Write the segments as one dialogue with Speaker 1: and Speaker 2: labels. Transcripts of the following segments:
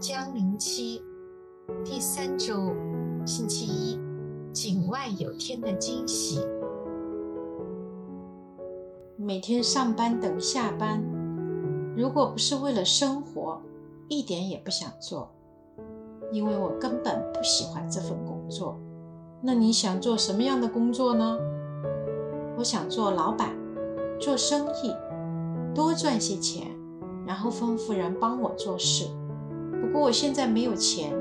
Speaker 1: 将临期第三周星期一，井外有天的惊喜。
Speaker 2: 每天上班等下班，如果不是为了生活，一点也不想做，因为我根本不喜欢这份工作。那你想做什么样的工作呢？我想做老板，做生意，多赚些钱，然后吩咐人帮我做事。不过我现在没有钱，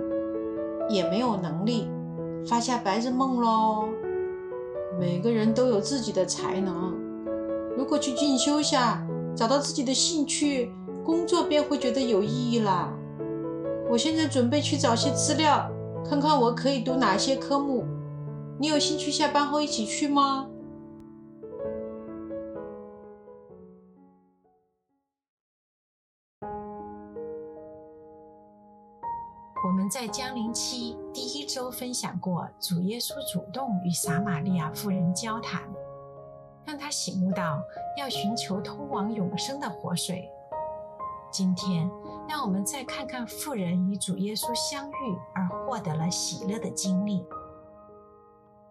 Speaker 2: 也没有能力，发下白日梦喽。每个人都有自己的才能，如果去进修下，找到自己的兴趣，工作便会觉得有意义了。我现在准备去找些资料，看看我可以读哪些科目。你有兴趣下班后一起去
Speaker 1: 吗？在江陵期第一周分享过，主耶稣主动与撒玛利亚妇人交谈，让她醒悟到要寻求通往永生的活水。今天，让我们再看看妇人与主耶稣相遇而获得了喜乐的经历。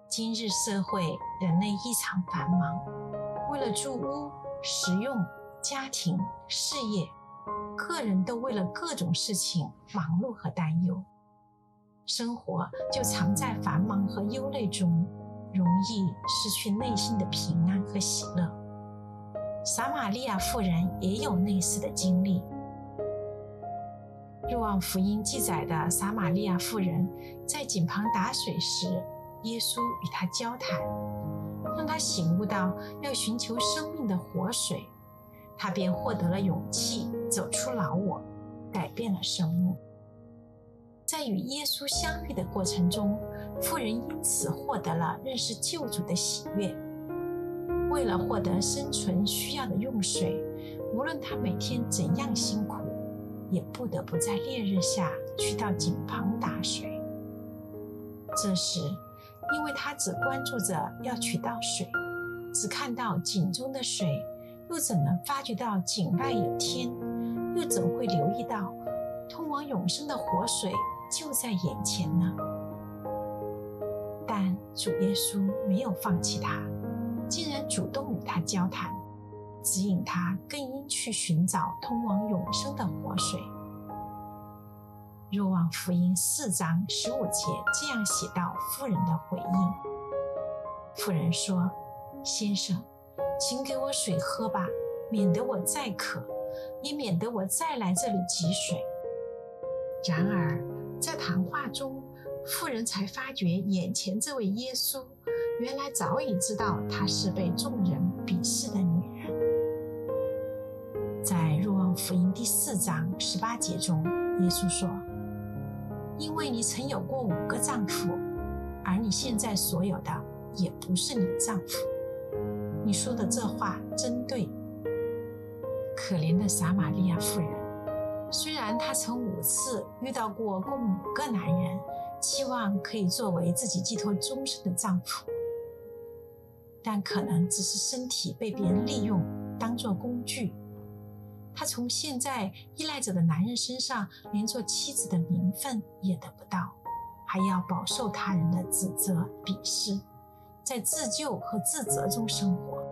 Speaker 1: 今日社会，人类异常繁忙，为了住屋、食用、家庭、事业，个人都为了各种事情忙碌和担忧，生活就藏在繁忙和忧虑中，容易失去内心的平安和喜乐。撒玛利亚妇人也有类似的经历。若望福音记载的撒玛利亚妇人在井旁打水时，耶稣与他交谈，让他醒悟到要寻求生命的活水，他便获得了勇气，走出老我，改变了生命。在与耶稣相遇的过程中，妇人因此获得了认识救主的喜悦。为了获得生存需要的用水，无论他每天怎样辛苦，也不得不在烈日下去到井旁打水。这时，因为他只关注着要取到水，只看到井中的水，又怎能发觉到井外有天？又怎会留意到通往永生的活水就在眼前呢？但主耶稣没有放弃他，竟然主动与他交谈，指引他更应去寻找通往永生的活水。若望福音四章十五节这样写道妇人的回应：妇人说：“先生，请给我水喝吧，免得我再渴，也免得我再来这里汲水。”然而，在谈话中，妇人才发觉眼前这位耶稣，原来早已知道她是被众人鄙视的女人。在若望福音第四章十八节中，耶稣说。因为你曾有过五个丈夫，而你现在所有的也不是你的丈夫。你说的这话真对。可怜的撒玛利亚妇人，虽然她曾五次遇到过共五个男人，期望可以作为自己寄托终身的丈夫，但可能只是身体被别人利用，当做工具。她从现在依赖着的男人身上，连做妻子的名分也得不到，还要饱受他人的指责、鄙视，在自救和自责中生活。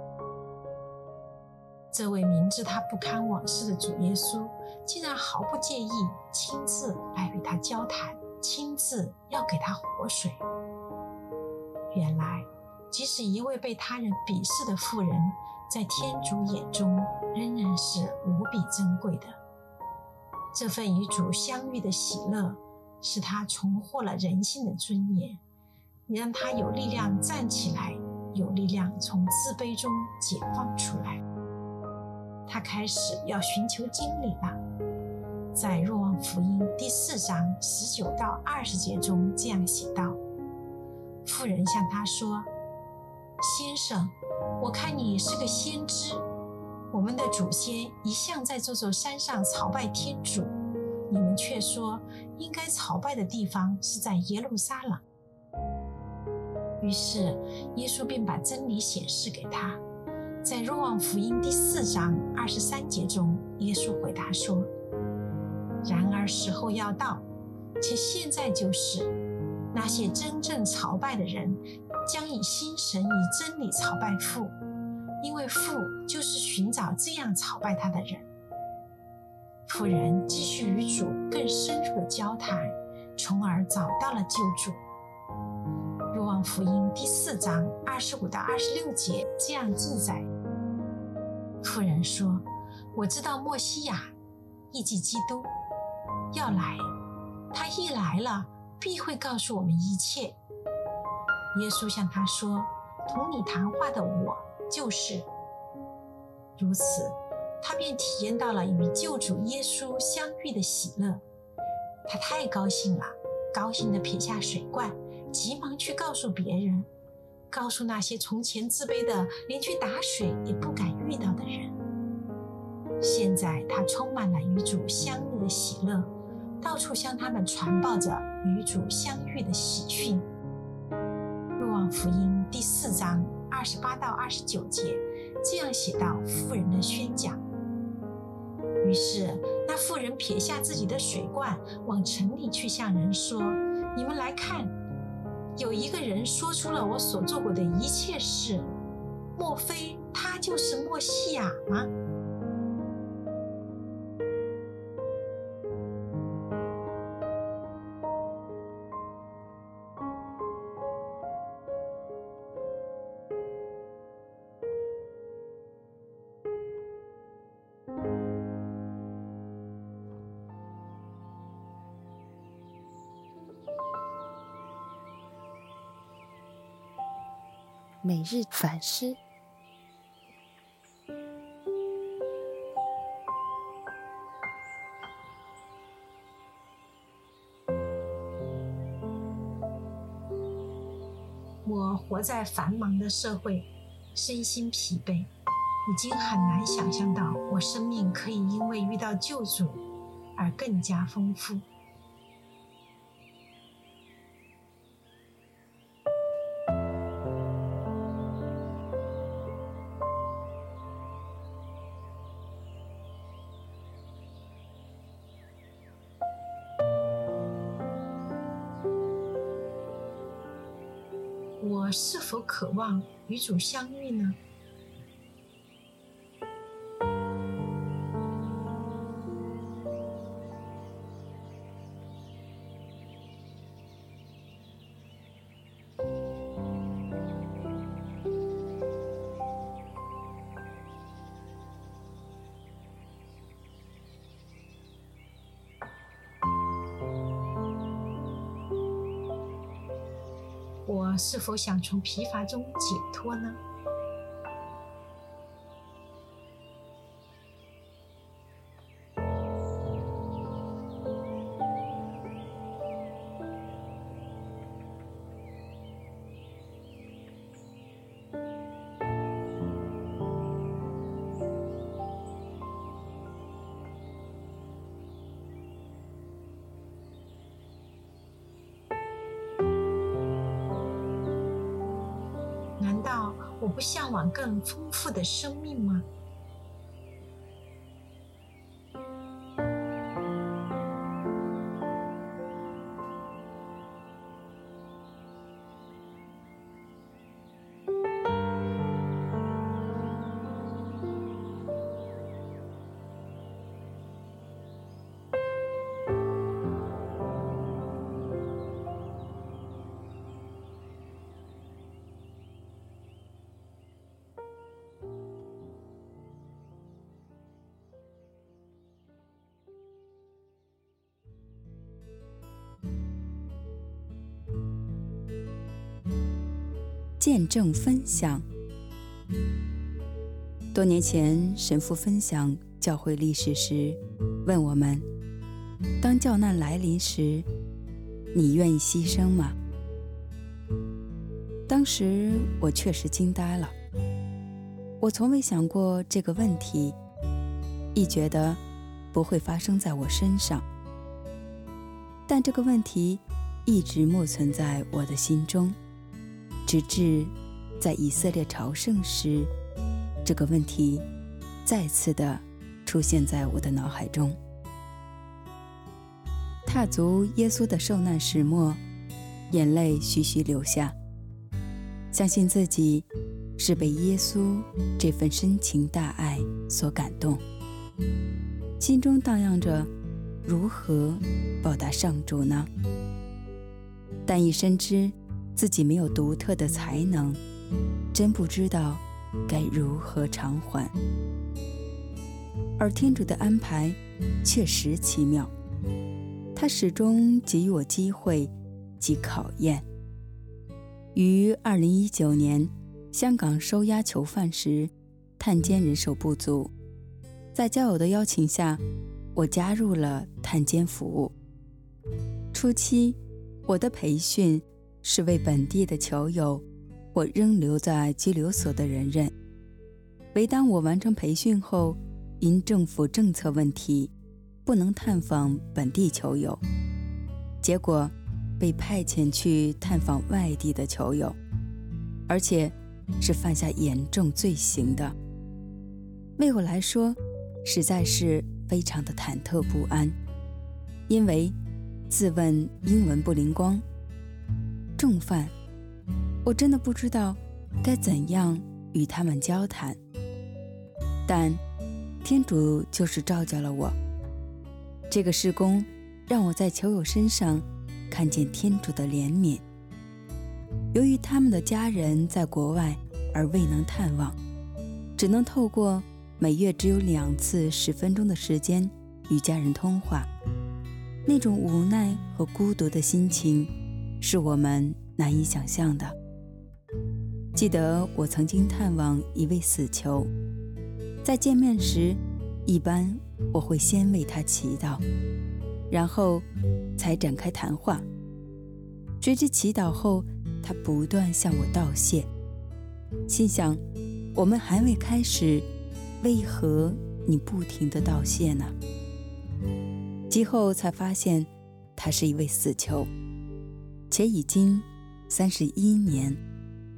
Speaker 1: 这位明知他不堪往事的主耶稣，竟然毫不介意亲自来与他交谈，亲自要给他活水。原来，即使一位被他人鄙视的妇人，在天主眼中仍然是无比珍贵的。这份与主相遇的喜乐，使他重获了人性的尊严，你让他有力量站起来，有力量从自卑中解放出来。他开始要寻求真理了。在若望福音第四章十九到二十节中这样写道：妇人向他说：“先生。”我看你是个先知，我们的祖先一向在这座山上朝拜天主，你们却说应该朝拜的地方是在耶路撒冷。于是耶稣便把真理显示给他。在若望福音第四章二十三节中，耶稣回答说：“然而时候要到，且现在就是，那些真正朝拜的人，将以心神以真理朝拜父，因为父就是寻找这样朝拜他的人。妇人继续与主更深入的交谈，从而找到了救主。福音第四章二十五到二十六节这样记载：妇人说：“我知道默西亚，亦即基督，要来。他一来了，必会告诉我们一切。”耶稣向他说：“同你谈话的我就是。”如此。他便体验到了与救主耶稣相遇的喜乐，他太高兴了，高兴地撇下水罐，急忙去告诉别人，告诉那些从前自卑的连去打水也不敢遇到的人。现在他充满了与主相遇的喜乐，到处向他们传报着与主相遇的喜讯。若望福音第四章二十八到二十九节这样写道妇人的宣讲。于是，那妇人撇下自己的水罐，往城里去向人说：“你们来看，有一个人说出了我所做过的一切事，莫非他就是莫西亚吗？”
Speaker 3: 每日反思。
Speaker 1: 我活在繁忙的社会，身心疲惫，已经很难想象到我生命可以因为遇到救主而更加丰富。是否渴望与主相遇呢？我是否想从疲乏中解脱呢？我不向往更丰富的生命吗？
Speaker 4: 见证分享。多年前，神父分享教会历史时，问我们：当教难来临时，你愿意牺牲吗？当时我确实惊呆了。我从未想过这个问题，亦觉得不会发生在我身上。但这个问题一直默存在我的心中。直至在以色列朝圣时，这个问题再次的出现在我的脑海中。踏足耶稣的受难始末，眼泪徐徐流下，相信自己是被耶稣这份深情大爱所感动，心中荡漾着如何报答上主呢？但亦深知自己没有独特的才能，真不知道该如何偿还。而天主的安排确实奇妙。他始终给予我机会及考验。于二零一九年香港收押囚犯时，探监人手不足，在教友的邀请下，我加入了探监服务。初期，我的培训是为本地的囚友或仍留在拘留所的人任。唯当我完成培训后，因政府政策问题，不能探访本地囚友，结果被派遣去探访外地的囚友，而且是犯下严重罪行的。为我来说，实在是非常的忐忑不安，因为自问英文不灵光，重犯，我真的不知道该怎样与他们交谈。但天主就是召叫了我。这个事工让我在囚友身上看见天主的怜悯。由于他们的家人在国外而未能探望，只能透过每月只有两次十分钟的时间与家人通话，那种无奈和孤独的心情是我们难以想象的。记得我曾经探望一位死囚，在见面时，一般我会先为他祈祷，然后才展开谈话。随之祈祷后，他不断向我道谢，心想：我们还未开始，为何你不停的道谢呢？其后才发现，他是一位死囚，且已经三十一年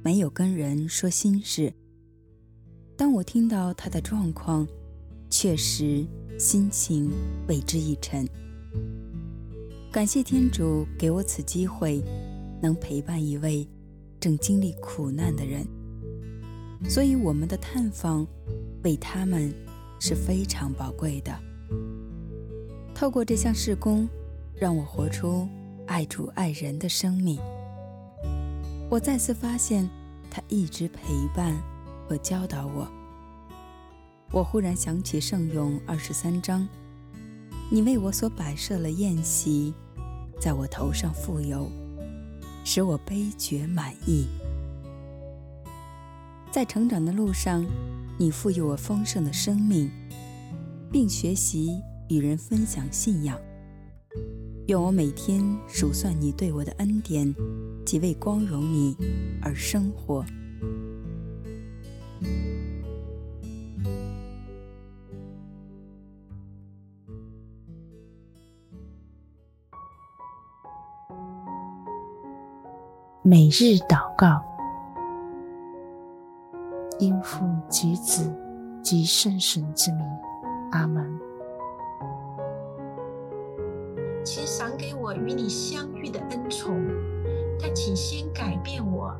Speaker 4: 没有跟人说心事。当我听到他的状况，确实心情为之一沉。感谢天主给我此机会，能陪伴一位正经历苦难的人，所以我们的探访为他们是非常宝贵的。透过这项事工，让我活出爱主爱人的生命。我再次发现他一直陪伴和教导我。我忽然想起圣咏二十三章，你为我所摆设了宴席，在我头上富有，使我杯觉满意。在成长的路上，你赋予我丰盛的生命，并学习与人分享信仰。愿我每天数算你对我的恩典，即为光荣你而生活。
Speaker 1: 每日祷告，因父及子及圣神之名，阿门。我与你相遇的恩宠，但请先改变我，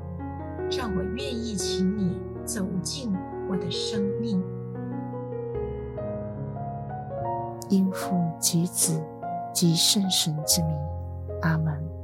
Speaker 1: 让我愿意请你走进我的生命。因父及子及圣神之名，阿门。